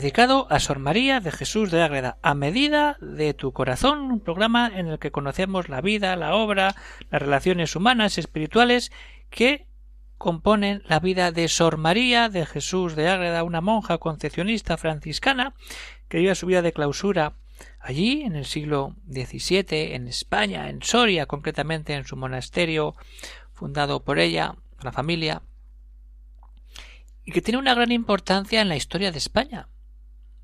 dedicado a Sor María de Jesús de Ágreda, a medida de tu corazón, un programa en el que conocemos la vida, la obra, las relaciones humanas, espirituales, que componen la vida de Sor María de Jesús de Ágreda, una monja concepcionista franciscana que vive su vida de clausura allí en el siglo XVII, en España, en Soria, concretamente en su monasterio fundado por ella, la familia, y que tiene una gran importancia en la historia de España.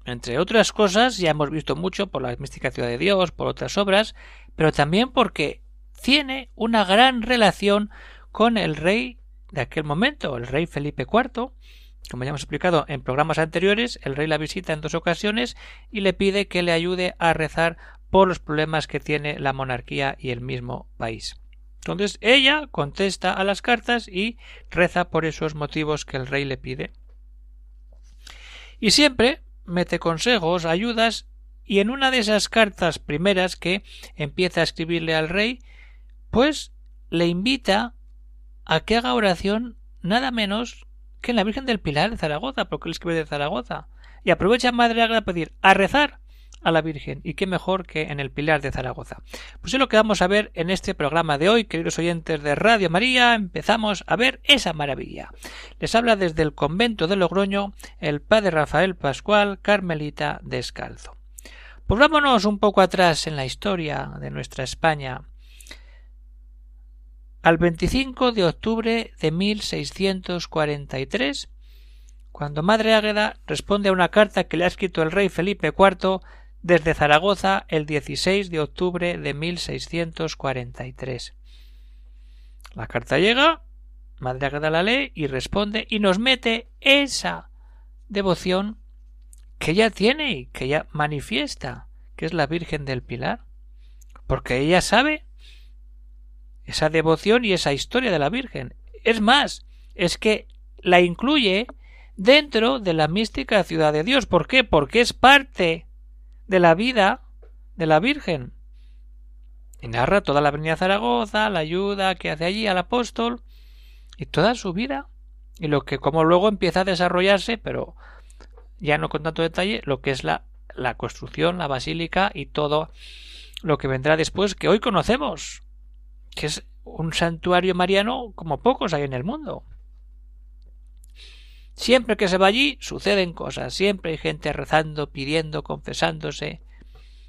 Entre otras cosas, ya hemos visto mucho por la mística ciudad de Dios, por otras obras, pero también porque tiene una gran relación con el rey de aquel momento, el rey Felipe IV. Como ya hemos explicado en programas anteriores, el rey la visita en dos ocasiones y le pide que le ayude a rezar por los problemas que tiene la monarquía y el mismo país. Entonces ella contesta a las cartas y reza por esos motivos que el rey le pide. Y siempre mete consejos, ayudas, y en una de esas cartas primeras que empieza a escribirle al rey, pues le invita a que haga oración nada menos que en la Virgen del Pilar de Zaragoza, porque él escribe de Zaragoza. Y aprovecha Madre Agra a pedir a rezar a la Virgen, y qué mejor que en el Pilar de Zaragoza. Pues es lo que vamos a ver en este programa de hoy, queridos oyentes de Radio María, empezamos a ver esa maravilla. Les habla desde el convento de Logroño el padre Rafael Pascual, Carmelita Descalzo. Pues vámonos un poco atrás en la historia de nuestra España. Al 25 de octubre de 1643, cuando Madre Águeda responde a una carta que le ha escrito el rey Felipe IV desde Zaragoza el 16 de octubre de 1643. La carta llega, Madre Agueda la lee y responde y nos mete esa devoción que ella tiene y que ella manifiesta, que es la Virgen del Pilar, porque ella sabe esa devoción y esa historia de la Virgen. Es más, es que la incluye dentro de la mística ciudad de Dios. ¿Por qué? Porque es parte de la vida de la Virgen. Y narra toda la avenida Zaragoza, la ayuda que hace allí al apóstol y toda su vida. Y lo que como luego empieza a desarrollarse, pero ya no con tanto detalle, lo que es la, la construcción, la basílica y todo lo que vendrá después que hoy conocemos, que es un santuario mariano como pocos hay en el mundo. Siempre que se va allí suceden cosas, siempre hay gente rezando, pidiendo, confesándose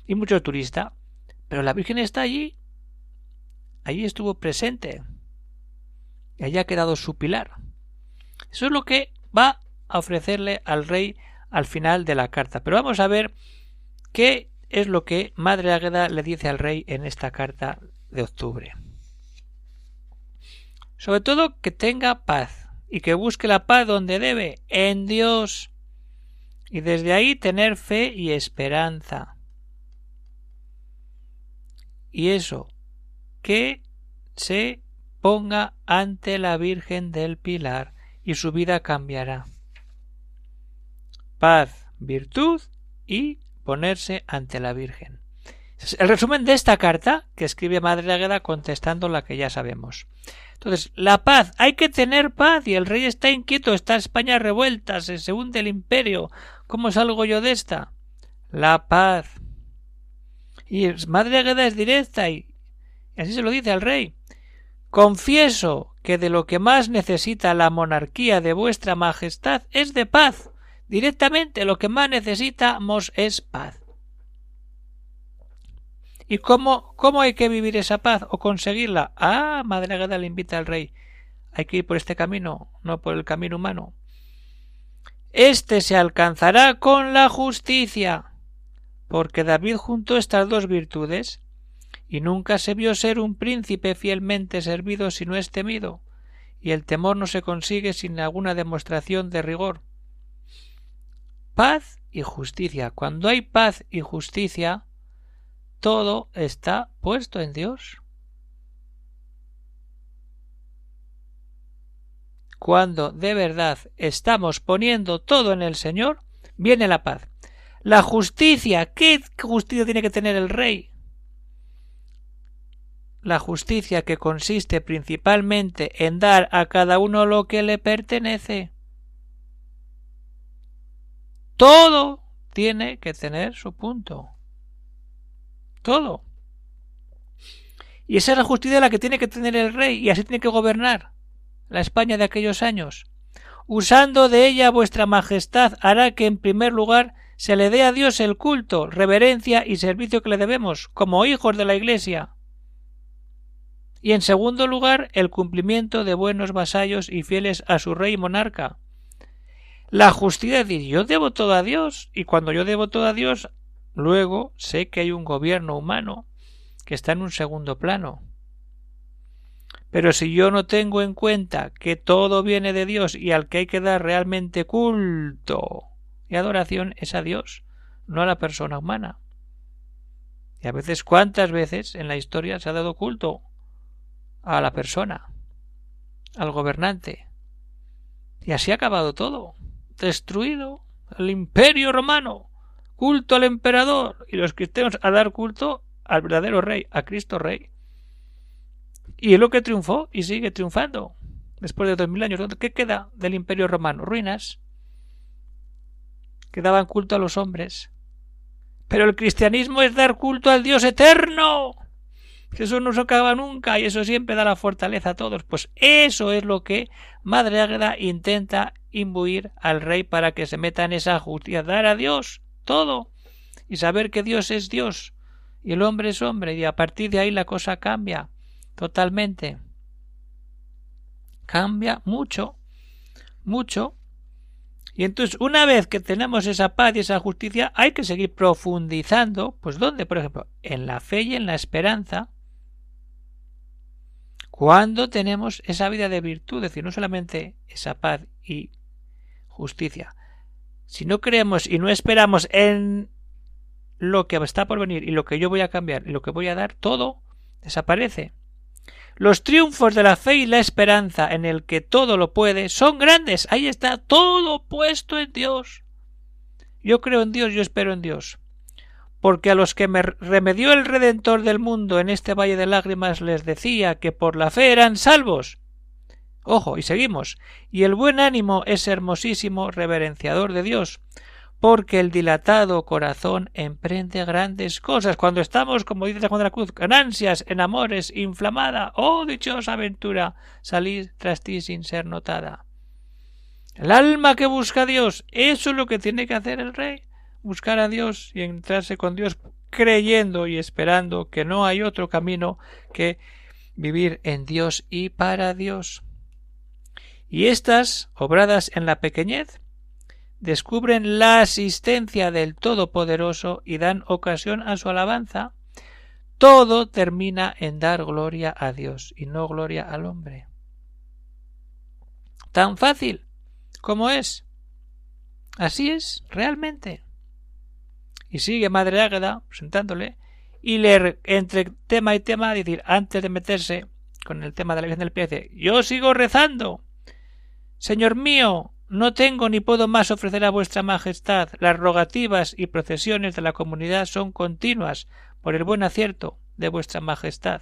y mucho turista. Pero la Virgen está allí. Allí estuvo presente. Y allí ha quedado su pilar. Eso es lo que va a ofrecerle al rey al final de la carta. Pero vamos a ver qué es lo que Madre Águeda le dice al rey en esta carta de octubre. Sobre todo que tenga paz y que busque la paz donde debe, en Dios, y desde ahí tener fe y esperanza. Y eso, que se ponga ante la Virgen del Pilar y su vida cambiará. Paz, virtud y ponerse ante la Virgen. El resumen de esta carta que escribe Madre Agueda contestando la que ya sabemos. Entonces, la paz, hay que tener paz y el rey está inquieto, está España revuelta, se, se hunde el imperio. ¿Cómo salgo yo de esta? La paz. Y Madre Agueda es directa y, y así se lo dice al rey. Confieso que de lo que más necesita la monarquía de vuestra majestad es de paz. Directamente lo que más necesitamos es paz. ¿Y cómo, cómo hay que vivir esa paz o conseguirla? Ah, Madre Agada le invita al rey. Hay que ir por este camino, no por el camino humano. Este se alcanzará con la justicia, porque David juntó estas dos virtudes, y nunca se vio ser un príncipe fielmente servido si no es temido, y el temor no se consigue sin alguna demostración de rigor. Paz y justicia. Cuando hay paz y justicia, todo está puesto en Dios. Cuando de verdad estamos poniendo todo en el Señor, viene la paz. La justicia, ¿qué justicia tiene que tener el rey? La justicia que consiste principalmente en dar a cada uno lo que le pertenece. Todo tiene que tener su punto. Todo. Y esa es la justicia la que tiene que tener el rey y así tiene que gobernar la España de aquellos años. Usando de ella vuestra majestad hará que en primer lugar se le dé a Dios el culto, reverencia y servicio que le debemos, como hijos de la Iglesia. Y en segundo lugar, el cumplimiento de buenos vasallos y fieles a su rey y monarca. La justicia es yo debo todo a Dios, y cuando yo debo todo a Dios, luego sé que hay un gobierno humano que está en un segundo plano. Pero si yo no tengo en cuenta que todo viene de Dios y al que hay que dar realmente culto y adoración es a Dios, no a la persona humana. Y a veces, ¿cuántas veces en la historia se ha dado culto a la persona, al gobernante? Y así ha acabado todo. Destruido el imperio romano, culto al emperador y los cristianos a dar culto al verdadero rey, a Cristo Rey. Y es lo que triunfó y sigue triunfando. Después de dos mil años, ¿qué queda del imperio romano? Ruinas. Que daban culto a los hombres. Pero el cristianismo es dar culto al Dios eterno. Eso no se acaba nunca y eso siempre da la fortaleza a todos. Pues eso es lo que Madre Águeda intenta imbuir al rey para que se meta en esa justicia, dar a Dios todo y saber que Dios es Dios y el hombre es hombre y a partir de ahí la cosa cambia totalmente. Cambia mucho, mucho. Y entonces, una vez que tenemos esa paz y esa justicia, hay que seguir profundizando. Pues, ¿dónde? Por ejemplo, en la fe y en la esperanza. Cuando tenemos esa vida de virtud, es decir, no solamente esa paz y justicia, si no creemos y no esperamos en lo que está por venir y lo que yo voy a cambiar y lo que voy a dar, todo desaparece. Los triunfos de la fe y la esperanza en el que todo lo puede son grandes. Ahí está todo puesto en Dios. Yo creo en Dios, yo espero en Dios. Porque a los que me remedió el Redentor del mundo en este valle de lágrimas les decía que por la fe eran salvos. Ojo, y seguimos. Y el buen ánimo es hermosísimo reverenciador de Dios, porque el dilatado corazón emprende grandes cosas. Cuando estamos, como dice San Juan de la Cruz, en ansias, en amores, inflamada, oh dichosa aventura, salir tras ti sin ser notada. El alma que busca a Dios, eso es lo que tiene que hacer el rey, buscar a Dios y entrarse con Dios creyendo y esperando que no hay otro camino que vivir en Dios y para Dios. Y estas, obradas en la pequeñez, descubren la asistencia del Todopoderoso y dan ocasión a su alabanza, todo termina en dar gloria a Dios y no gloria al hombre. Tan fácil como es. Así es, realmente. Y sigue Madre Águeda presentándole y leer entre tema y tema, decir, antes de meterse con el tema de la Virgen del Pie, dice, yo sigo rezando. Señor mío, no tengo ni puedo más ofrecer a vuestra Majestad. Las rogativas y procesiones de la comunidad son continuas por el buen acierto de vuestra Majestad.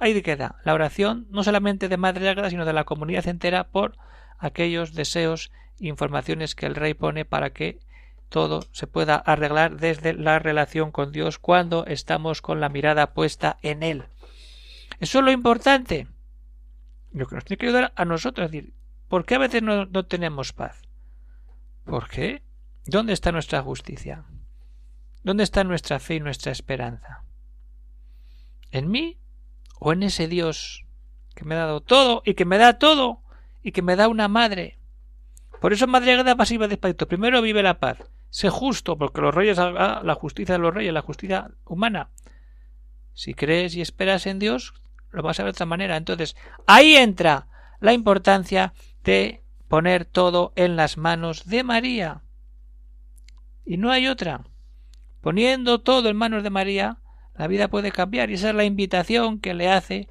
Ahí queda la oración no solamente de Madre Ágreda, sino de la comunidad entera por aquellos deseos e informaciones que el rey pone para que todo se pueda arreglar desde la relación con Dios cuando estamos con la mirada puesta en Él. Eso es lo importante. Lo que nos tiene que ayudar a nosotros, es decir, ¿Por qué a veces no, tenemos paz? ¿Por qué? ¿Dónde está nuestra justicia? ¿Dónde está nuestra fe y nuestra esperanza? ¿En mí o en ese Dios que me ha dado todo y que me da todo y que me da una madre? Por eso Madre Agreda pasiva despacito. Primero vive la paz. Sé justo, porque los reyes, la justicia de los reyes, la justicia humana. Si crees y esperas en Dios, lo vas a ver de otra manera. Entonces, ahí entra la importancia de poner todo en las manos de María. Y no hay otra. Poniendo todo en manos de María, la vida puede cambiar y esa es la invitación que le hace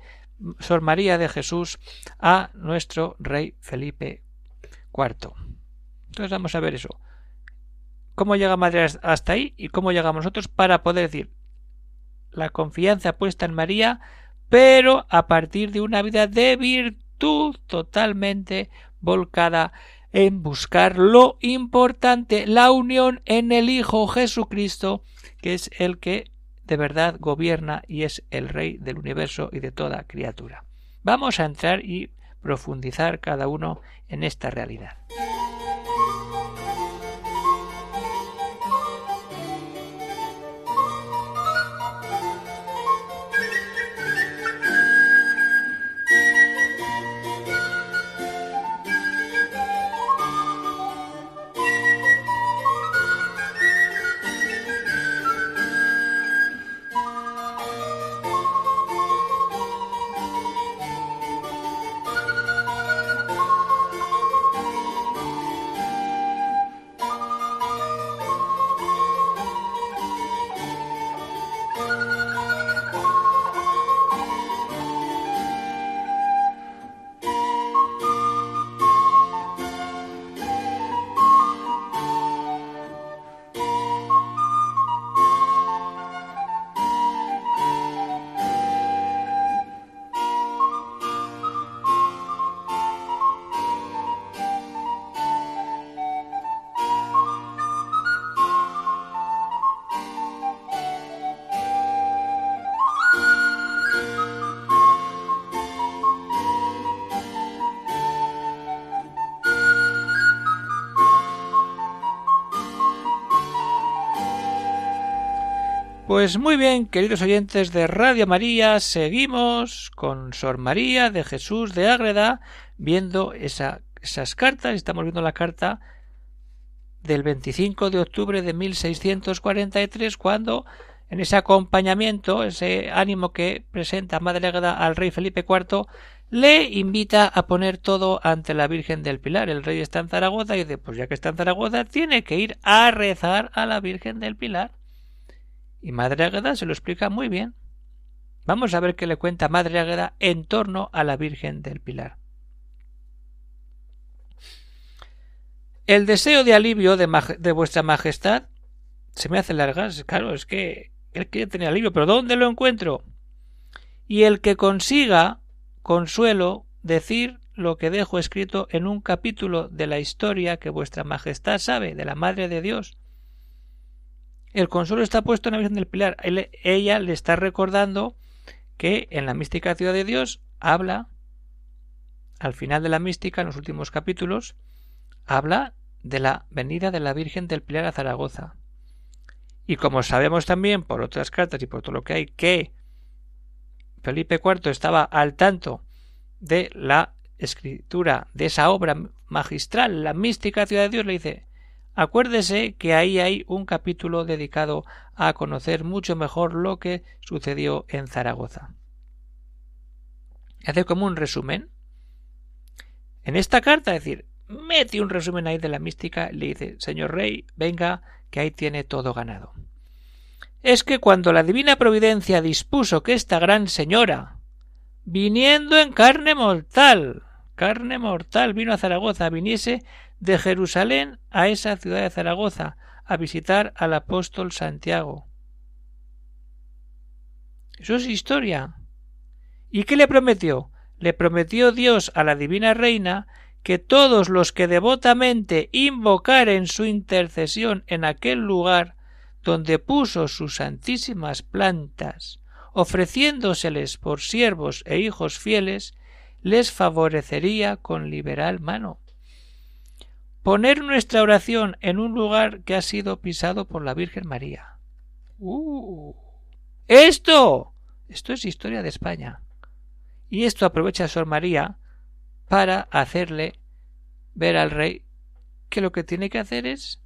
Sor María de Jesús a nuestro rey Felipe IV. Entonces vamos a ver eso. ¿Cómo llega Madre hasta ahí y cómo llegamos nosotros para poder decir la confianza puesta en María, pero a partir de una vida de virtud totalmente volcada en buscar lo importante, la unión en el Hijo Jesucristo, que es el que de verdad gobierna y es el Rey del universo y de toda criatura. Vamos a entrar y profundizar cada uno en esta realidad. Pues muy bien, queridos oyentes de Radio María, seguimos con Sor María de Jesús de Ágreda viendo esas cartas. Estamos viendo la carta del 25 de octubre de 1643 cuando en ese acompañamiento, ese ánimo que presenta Madre Ágreda al rey Felipe IV, le invita a poner todo ante la Virgen del Pilar. El rey está en Zaragoza y dice, pues ya que está en Zaragoza, tiene que ir a rezar a la Virgen del Pilar. Y Madre Águeda se lo explica muy bien. Vamos a ver qué le cuenta Madre Águeda en torno a la Virgen del Pilar. El deseo de alivio de, vuestra majestad se me hace largas. Claro, es que él quiere tener alivio, pero ¿dónde lo encuentro? Y el que consiga consuelo decir lo que dejo escrito en un capítulo de la historia que vuestra majestad sabe de la Madre de Dios, el consuelo está puesto en la Virgen del Pilar. ella le está recordando que en la mística ciudad de Dios habla, al final de la mística, en los últimos capítulos, habla de la venida de la Virgen del Pilar a Zaragoza. Y como sabemos también por otras cartas y por todo lo que hay que Felipe IV estaba al tanto de la escritura de esa obra magistral, la mística ciudad de Dios, le dice Acuérdese que ahí hay un capítulo dedicado a conocer mucho mejor lo que sucedió en Zaragoza. Hace como un resumen. En esta carta, es decir, mete un resumen ahí de la mística le dice, señor rey, venga, que ahí tiene todo ganado. Es que cuando la divina providencia dispuso que esta gran señora, viniendo en carne mortal, carne mortal, vino a Zaragoza, viniese de Jerusalén a esa ciudad de Zaragoza a visitar al apóstol Santiago. Eso es historia. ¿Y qué le prometió? Le prometió Dios a la divina reina que todos los que devotamente invocaren su intercesión en aquel lugar donde puso sus santísimas plantas, ofreciéndoseles por siervos e hijos fieles, les favorecería con liberal mano poner nuestra oración en un lugar que ha sido pisado por la Virgen María. ¡Uh! ¡Esto! Esto es historia de España. Y esto aprovecha Sor María para hacerle ver al rey que lo que tiene que hacer es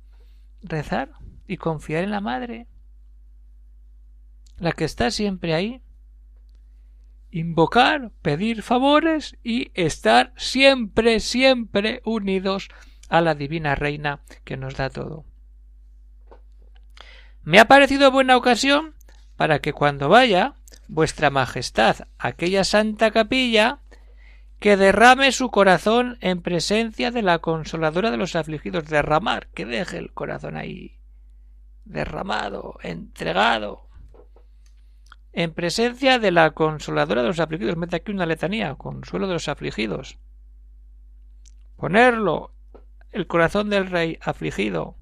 rezar y confiar en la Madre, la que está siempre ahí, invocar, pedir favores y estar siempre, siempre unidos a la divina reina que nos da todo. Me ha parecido buena ocasión para que cuando vaya vuestra majestad aquella santa capilla que derrame su corazón en presencia de la consoladora de los afligidos. Derramar que deje el corazón ahí. Derramado entregado. En presencia de la consoladora de los afligidos. Mete aquí una letanía consuelo de los afligidos. Ponerlo el corazón del rey afligido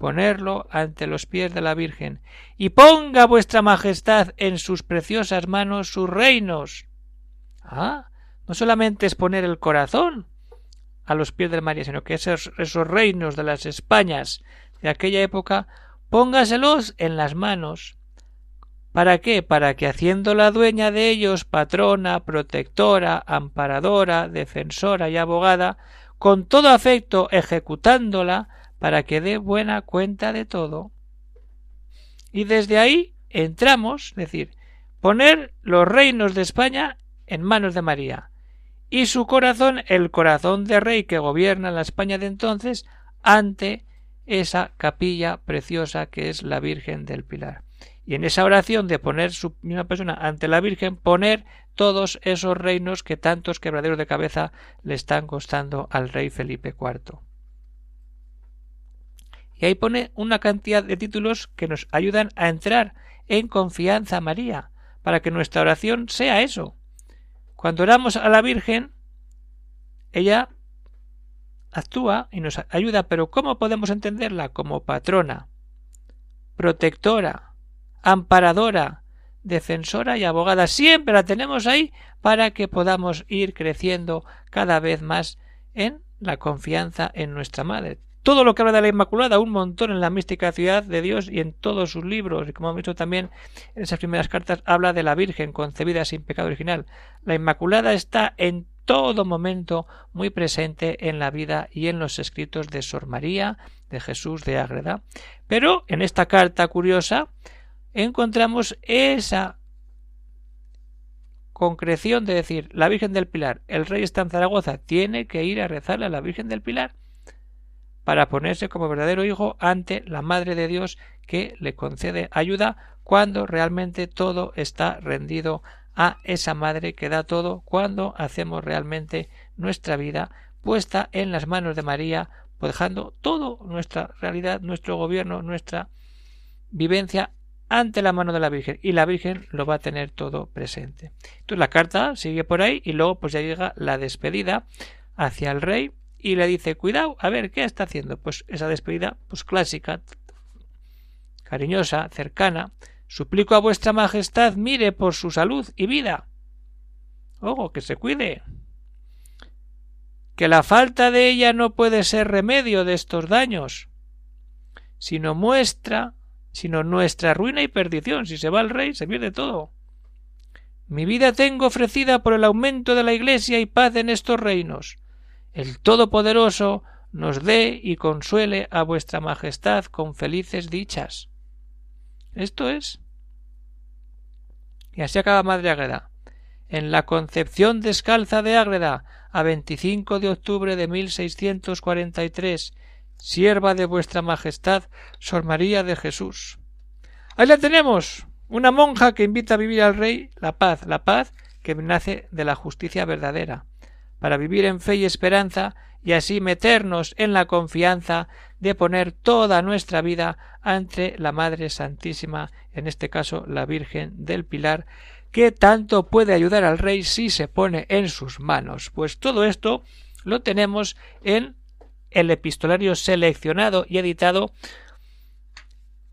ponerlo ante los pies de la Virgen, y ponga vuestra Majestad en sus preciosas manos sus reinos. Ah, no solamente es poner el corazón a los pies de María, sino que esos, esos reinos de las Españas de aquella época, póngaselos en las manos. ¿Para qué? Para que haciéndola dueña de ellos, patrona, protectora, amparadora, defensora y abogada, con todo afecto ejecutándola, para que dé buena cuenta de todo. Y desde ahí entramos, es decir, poner los reinos de España en manos de María, y su corazón, el corazón de rey que gobierna la España de entonces, ante esa capilla preciosa que es la Virgen del Pilar. Y en esa oración de poner su misma persona ante la Virgen, poner todos esos reinos que tantos quebraderos de cabeza le están costando al rey Felipe IV. Y ahí pone una cantidad de títulos que nos ayudan a entrar en confianza a María, para que nuestra oración sea eso. Cuando oramos a la Virgen, ella actúa y nos ayuda, pero ¿cómo podemos entenderla? Como patrona, protectora, amparadora, defensora y abogada. Siempre la tenemos ahí para que podamos ir creciendo cada vez más en la confianza en nuestra Madre todo lo que habla de la Inmaculada, un montón en la mística ciudad de Dios y en todos sus libros, y como hemos visto también en esas primeras cartas, habla de la Virgen concebida sin pecado original. La Inmaculada está en todo momento muy presente en la vida y en los escritos de Sor María, de Jesús de Ágreda. Pero en esta carta curiosa encontramos esa concreción de decir la Virgen del Pilar, el rey está en Zaragoza, tiene que ir a rezarle a la Virgen del Pilar para ponerse como verdadero hijo ante la Madre de Dios que le concede ayuda cuando realmente todo está rendido a esa Madre que da todo cuando hacemos realmente nuestra vida puesta en las manos de María, pues dejando toda nuestra realidad, nuestro gobierno, nuestra vivencia ante la mano de la Virgen y la Virgen lo va a tener todo presente. Entonces la carta sigue por ahí y luego pues ya llega la despedida hacia el rey y le dice cuidado, a ver, ¿qué está haciendo? Pues esa despedida, pues clásica, cariñosa, cercana. Suplico a vuestra majestad mire por su salud y vida. Ojo, que se cuide. Que la falta de ella no puede ser remedio de estos daños, sino muestra, sino nuestra ruina y perdición. Si se va el rey, se pierde todo. Mi vida tengo ofrecida por el aumento de la Iglesia y paz en estos reinos el Todopoderoso nos dé y consuele a vuestra Majestad con felices dichas. Esto es. Y así acaba Madre Ágreda. En la concepción descalza de Ágreda, a 25 de octubre de 1643, sierva de vuestra Majestad, Sor María de Jesús. Ahí la tenemos, una monja que invita a vivir al rey la paz, la paz que nace de la justicia verdadera para vivir en fe y esperanza y así meternos en la confianza de poner toda nuestra vida ante la Madre Santísima, en este caso la Virgen del Pilar, que tanto puede ayudar al Rey si se pone en sus manos. Pues todo esto lo tenemos en el epistolario seleccionado y editado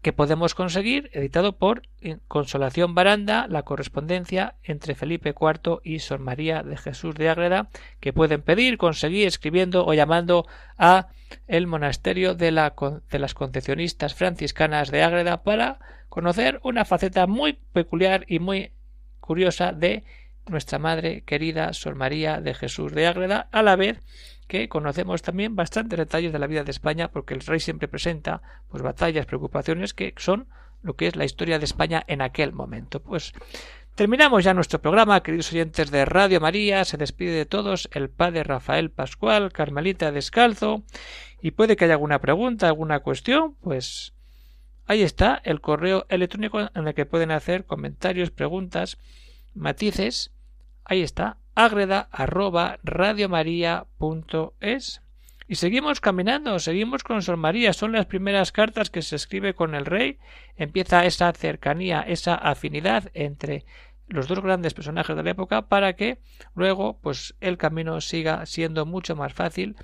que podemos conseguir, editado por Consolación Baranda, la correspondencia entre Felipe IV y Sor María de Jesús de Ágreda, que pueden pedir, conseguir escribiendo o llamando a el monasterio de, la, de las concepcionistas franciscanas de Ágreda para conocer una faceta muy peculiar y muy curiosa de nuestra madre querida Sor María de Jesús de Ágreda, a la vez que conocemos también bastantes detalles de la vida de España, porque el rey siempre presenta pues batallas, preocupaciones que son lo que es la historia de España en aquel momento. Pues terminamos ya nuestro programa, queridos oyentes de Radio María, se despide de todos el padre Rafael Pascual, Carmelita Descalzo, y puede que haya alguna pregunta, alguna cuestión, pues Ahí está el correo electrónico en el que pueden hacer comentarios, preguntas, matices. Ahí está, agreda. Y seguimos caminando, seguimos con Sor María. Son las primeras cartas que se escribe con el rey. Empieza esa cercanía, esa afinidad entre los dos grandes personajes de la época para que luego pues el camino siga siendo mucho más fácil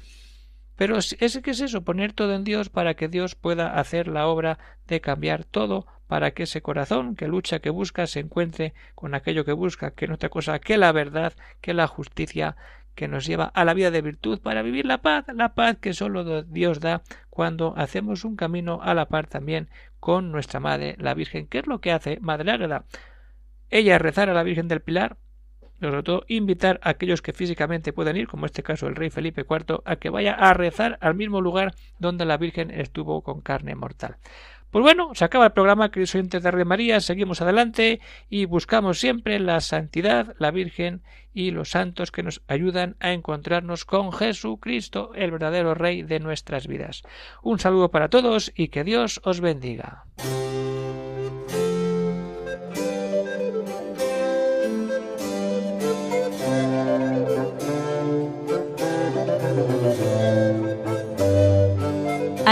pero es que es eso, poner todo en Dios para que Dios pueda hacer la obra de cambiar todo, para que ese corazón que lucha, que busca, se encuentre con aquello que busca, que no otra cosa que la verdad, que la justicia, que nos lleva a la vida de virtud para vivir la paz, la paz que solo Dios da cuando hacemos un camino a la par también con nuestra Madre, la Virgen. ¿Qué es lo que hace Madre Águeda? Ella rezar a la Virgen del Pilar, sobre todo invitar a aquellos que físicamente puedan ir, como este caso el rey Felipe IV, a que vaya a rezar al mismo lugar donde la Virgen estuvo con carne mortal. Pues bueno, se acaba el programa, queridos oyentes de Radio María, seguimos adelante y buscamos siempre la santidad, la Virgen y los santos que nos ayudan a encontrarnos con Jesucristo, el verdadero Rey de nuestras vidas. Un saludo para todos y que Dios os bendiga.